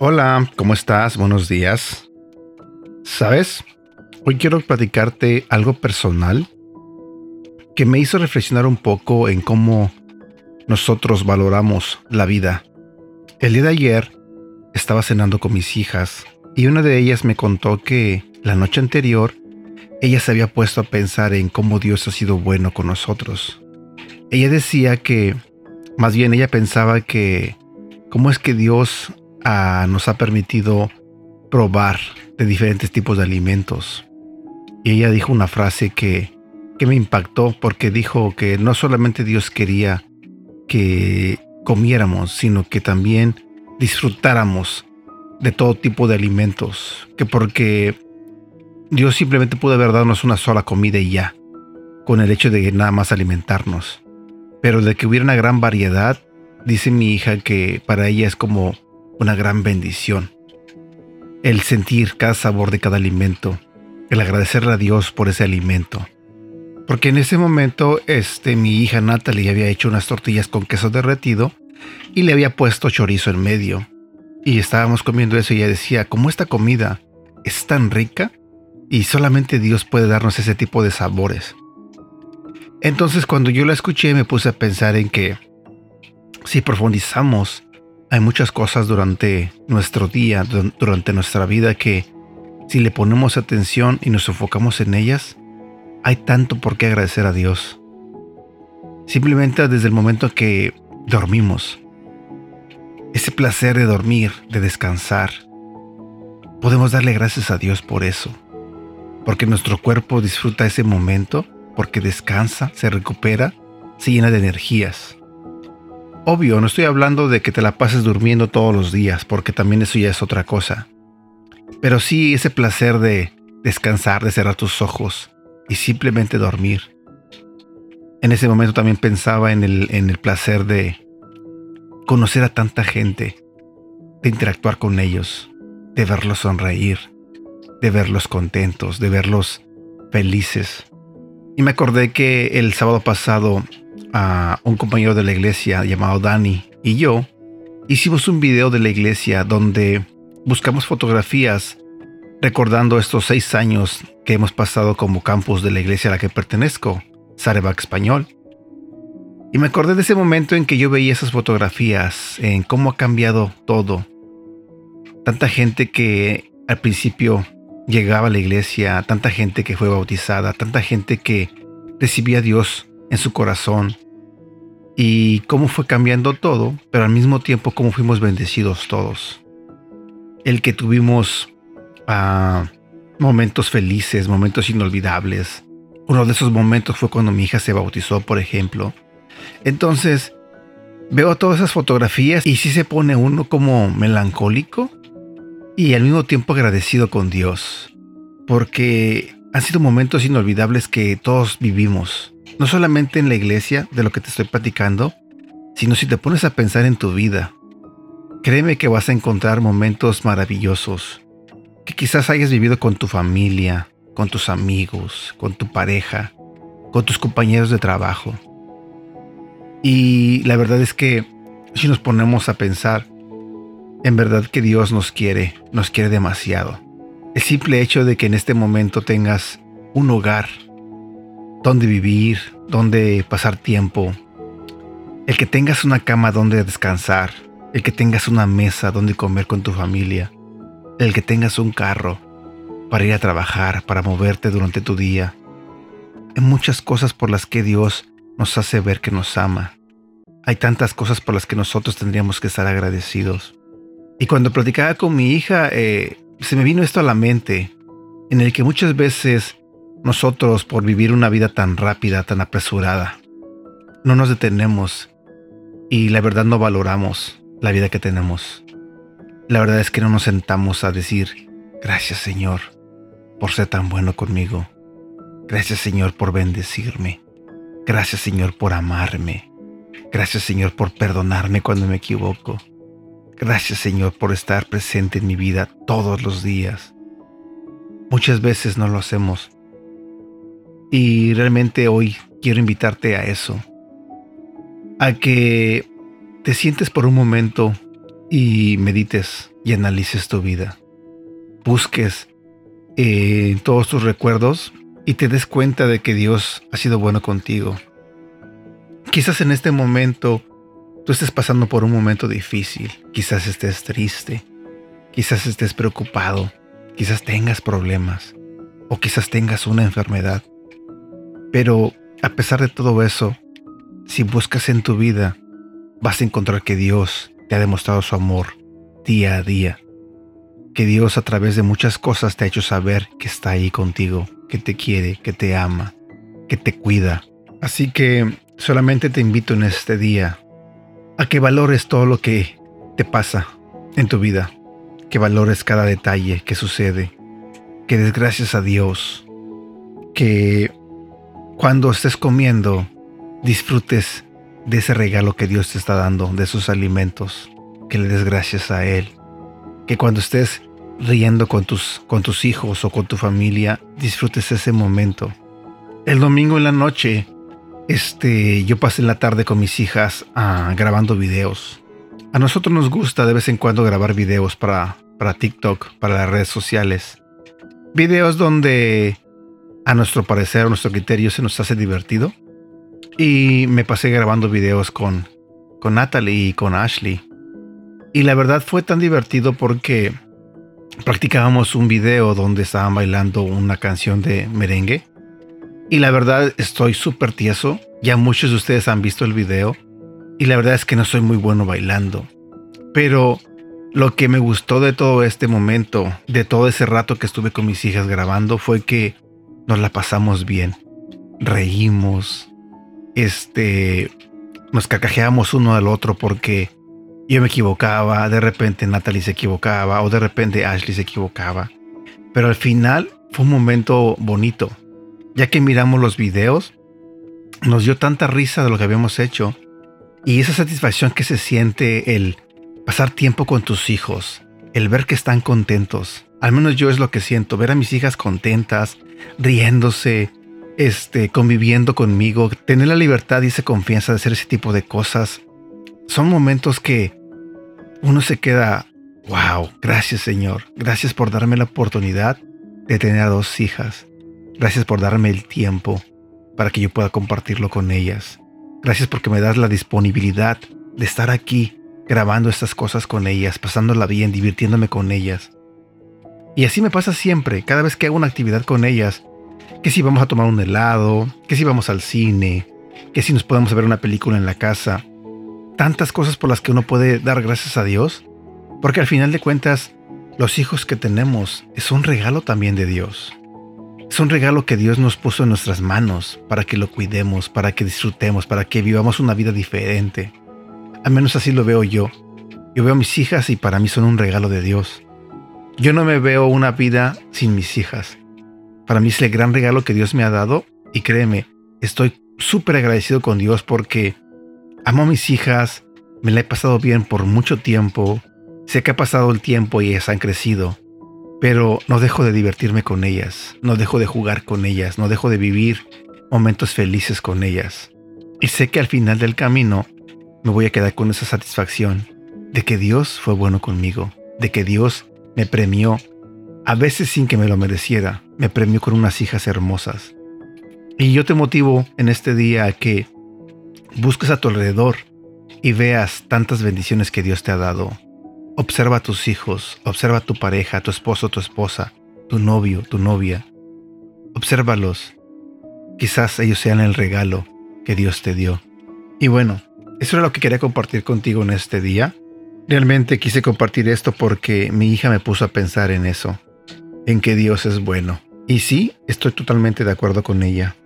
Hola, ¿cómo estás? Buenos días. ¿Sabes? Hoy quiero platicarte algo personal que me hizo reflexionar un poco en cómo nosotros valoramos la vida. El día de ayer estaba cenando con mis hijas y una de ellas me contó que la noche anterior ella se había puesto a pensar en cómo Dios ha sido bueno con nosotros. Ella decía que, más bien ella pensaba que, cómo es que Dios nos ha permitido probar de diferentes tipos de alimentos. Y ella dijo una frase que, que me impactó porque dijo que no solamente Dios quería que comiéramos, sino que también disfrutáramos de todo tipo de alimentos, que porque Dios simplemente pudo haber darnos una sola comida y ya, con el hecho de nada más alimentarnos. Pero de que hubiera una gran variedad, dice mi hija que para ella es como una gran bendición. El sentir cada sabor de cada alimento, el agradecerle a Dios por ese alimento. Porque en ese momento, este, mi hija Natalie había hecho unas tortillas con queso derretido y le había puesto chorizo en medio. Y estábamos comiendo eso y ella decía, como esta comida es tan rica y solamente Dios puede darnos ese tipo de sabores. Entonces cuando yo la escuché me puse a pensar en que si profundizamos, hay muchas cosas durante nuestro día, durante nuestra vida que si le ponemos atención y nos enfocamos en ellas, hay tanto por qué agradecer a Dios. Simplemente desde el momento que dormimos, ese placer de dormir, de descansar, podemos darle gracias a Dios por eso. Porque nuestro cuerpo disfruta ese momento, porque descansa, se recupera, se llena de energías. Obvio, no estoy hablando de que te la pases durmiendo todos los días, porque también eso ya es otra cosa. Pero sí ese placer de descansar, de cerrar tus ojos, y simplemente dormir. En ese momento también pensaba en el, en el placer de conocer a tanta gente, de interactuar con ellos, de verlos sonreír, de verlos contentos, de verlos felices. Y me acordé que el sábado pasado a un compañero de la iglesia llamado Dani y yo hicimos un video de la iglesia donde buscamos fotografías recordando estos seis años que hemos pasado como campus de la iglesia a la que pertenezco, Sarebac Español. Y me acordé de ese momento en que yo veía esas fotografías, en cómo ha cambiado todo. Tanta gente que al principio llegaba a la iglesia, tanta gente que fue bautizada, tanta gente que recibía a Dios en su corazón. Y cómo fue cambiando todo, pero al mismo tiempo cómo fuimos bendecidos todos. El que tuvimos a momentos felices, momentos inolvidables. Uno de esos momentos fue cuando mi hija se bautizó, por ejemplo. Entonces, veo todas esas fotografías y sí se pone uno como melancólico y al mismo tiempo agradecido con Dios, porque han sido momentos inolvidables que todos vivimos, no solamente en la iglesia, de lo que te estoy platicando, sino si te pones a pensar en tu vida. Créeme que vas a encontrar momentos maravillosos, que quizás hayas vivido con tu familia, con tus amigos, con tu pareja, con tus compañeros de trabajo. Y la verdad es que si nos ponemos a pensar, en verdad que Dios nos quiere, nos quiere demasiado. El simple hecho de que en este momento tengas un hogar donde vivir, donde pasar tiempo, el que tengas una cama donde descansar, el que tengas una mesa donde comer con tu familia, el que tengas un carro para ir a trabajar, para moverte durante tu día. Hay muchas cosas por las que Dios nos hace ver que nos ama. Hay tantas cosas por las que nosotros tendríamos que estar agradecidos. Y cuando platicaba con mi hija, eh, se me vino esto a la mente, en el que muchas veces nosotros, por vivir una vida tan rápida, tan apresurada, no nos detenemos y la verdad no valoramos la vida que tenemos. La verdad es que no nos sentamos a decir, gracias Señor por ser tan bueno conmigo. Gracias Señor por bendecirme. Gracias Señor por amarme. Gracias Señor por perdonarme cuando me equivoco. Gracias Señor por estar presente en mi vida todos los días. Muchas veces no lo hacemos. Y realmente hoy quiero invitarte a eso. A que te sientes por un momento y medites y analices tu vida. Busques eh, todos tus recuerdos y te des cuenta de que Dios ha sido bueno contigo. Quizás en este momento tú estés pasando por un momento difícil, quizás estés triste, quizás estés preocupado, quizás tengas problemas o quizás tengas una enfermedad. Pero a pesar de todo eso, si buscas en tu vida, vas a encontrar que Dios te ha demostrado su amor día a día. Que Dios a través de muchas cosas te ha hecho saber que está ahí contigo, que te quiere, que te ama, que te cuida. Así que solamente te invito en este día a que valores todo lo que te pasa en tu vida, que valores cada detalle que sucede, que des gracias a Dios, que cuando estés comiendo disfrutes de ese regalo que Dios te está dando, de esos alimentos, que le des gracias a Él. Que cuando estés riendo con tus, con tus hijos o con tu familia, disfrutes ese momento. El domingo en la noche, este, yo pasé la tarde con mis hijas ah, grabando videos. A nosotros nos gusta de vez en cuando grabar videos para, para TikTok, para las redes sociales. Videos donde a nuestro parecer, a nuestro criterio, se nos hace divertido y me pasé grabando videos con, con Natalie y con Ashley. Y la verdad fue tan divertido porque practicábamos un video donde estaban bailando una canción de merengue. Y la verdad estoy súper tieso. Ya muchos de ustedes han visto el video. Y la verdad es que no soy muy bueno bailando. Pero lo que me gustó de todo este momento, de todo ese rato que estuve con mis hijas grabando, fue que nos la pasamos bien. Reímos, este, nos cacajeamos uno al otro porque yo me equivocaba, de repente Natalie se equivocaba o de repente Ashley se equivocaba. Pero al final fue un momento bonito, ya que miramos los videos, nos dio tanta risa de lo que habíamos hecho y esa satisfacción que se siente el pasar tiempo con tus hijos, el ver que están contentos. Al menos yo es lo que siento, ver a mis hijas contentas, riéndose, este, conviviendo conmigo, tener la libertad y esa confianza de hacer ese tipo de cosas, son momentos que uno se queda, wow, gracias Señor, gracias por darme la oportunidad de tener a dos hijas, gracias por darme el tiempo para que yo pueda compartirlo con ellas, gracias porque me das la disponibilidad de estar aquí grabando estas cosas con ellas, pasándola bien, divirtiéndome con ellas. Y así me pasa siempre, cada vez que hago una actividad con ellas, que si vamos a tomar un helado, que si vamos al cine, que si nos podemos ver una película en la casa. Tantas cosas por las que uno puede dar gracias a Dios, porque al final de cuentas, los hijos que tenemos es un regalo también de Dios. Es un regalo que Dios nos puso en nuestras manos para que lo cuidemos, para que disfrutemos, para que vivamos una vida diferente. Al menos así lo veo yo. Yo veo a mis hijas y para mí son un regalo de Dios. Yo no me veo una vida sin mis hijas. Para mí es el gran regalo que Dios me ha dado y créeme, estoy súper agradecido con Dios porque amo a mis hijas, me la he pasado bien por mucho tiempo, sé que ha pasado el tiempo y ellas han crecido, pero no dejo de divertirme con ellas, no dejo de jugar con ellas, no dejo de vivir momentos felices con ellas. Y sé que al final del camino me voy a quedar con esa satisfacción de que Dios fue bueno conmigo, de que Dios me premió a veces sin que me lo mereciera, me premió con unas hijas hermosas. Y yo te motivo en este día a que busques a tu alrededor y veas tantas bendiciones que Dios te ha dado. Observa a tus hijos, observa a tu pareja, a tu esposo, tu esposa, tu novio, tu novia. Obsérvalos. Quizás ellos sean el regalo que Dios te dio. Y bueno, eso era lo que quería compartir contigo en este día. Realmente quise compartir esto porque mi hija me puso a pensar en eso en que Dios es bueno. Y sí, estoy totalmente de acuerdo con ella.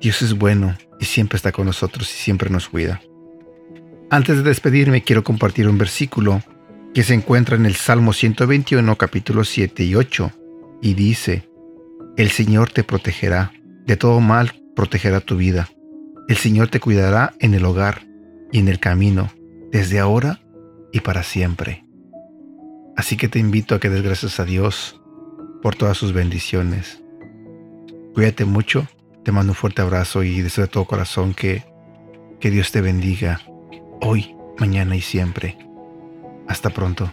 Dios es bueno y siempre está con nosotros y siempre nos cuida. Antes de despedirme quiero compartir un versículo que se encuentra en el Salmo 121 capítulo 7 y 8 y dice, El Señor te protegerá, de todo mal protegerá tu vida. El Señor te cuidará en el hogar y en el camino, desde ahora y para siempre. Así que te invito a que des gracias a Dios por todas sus bendiciones. Cuídate mucho, te mando un fuerte abrazo y deseo de todo corazón que, que Dios te bendiga hoy, mañana y siempre. Hasta pronto.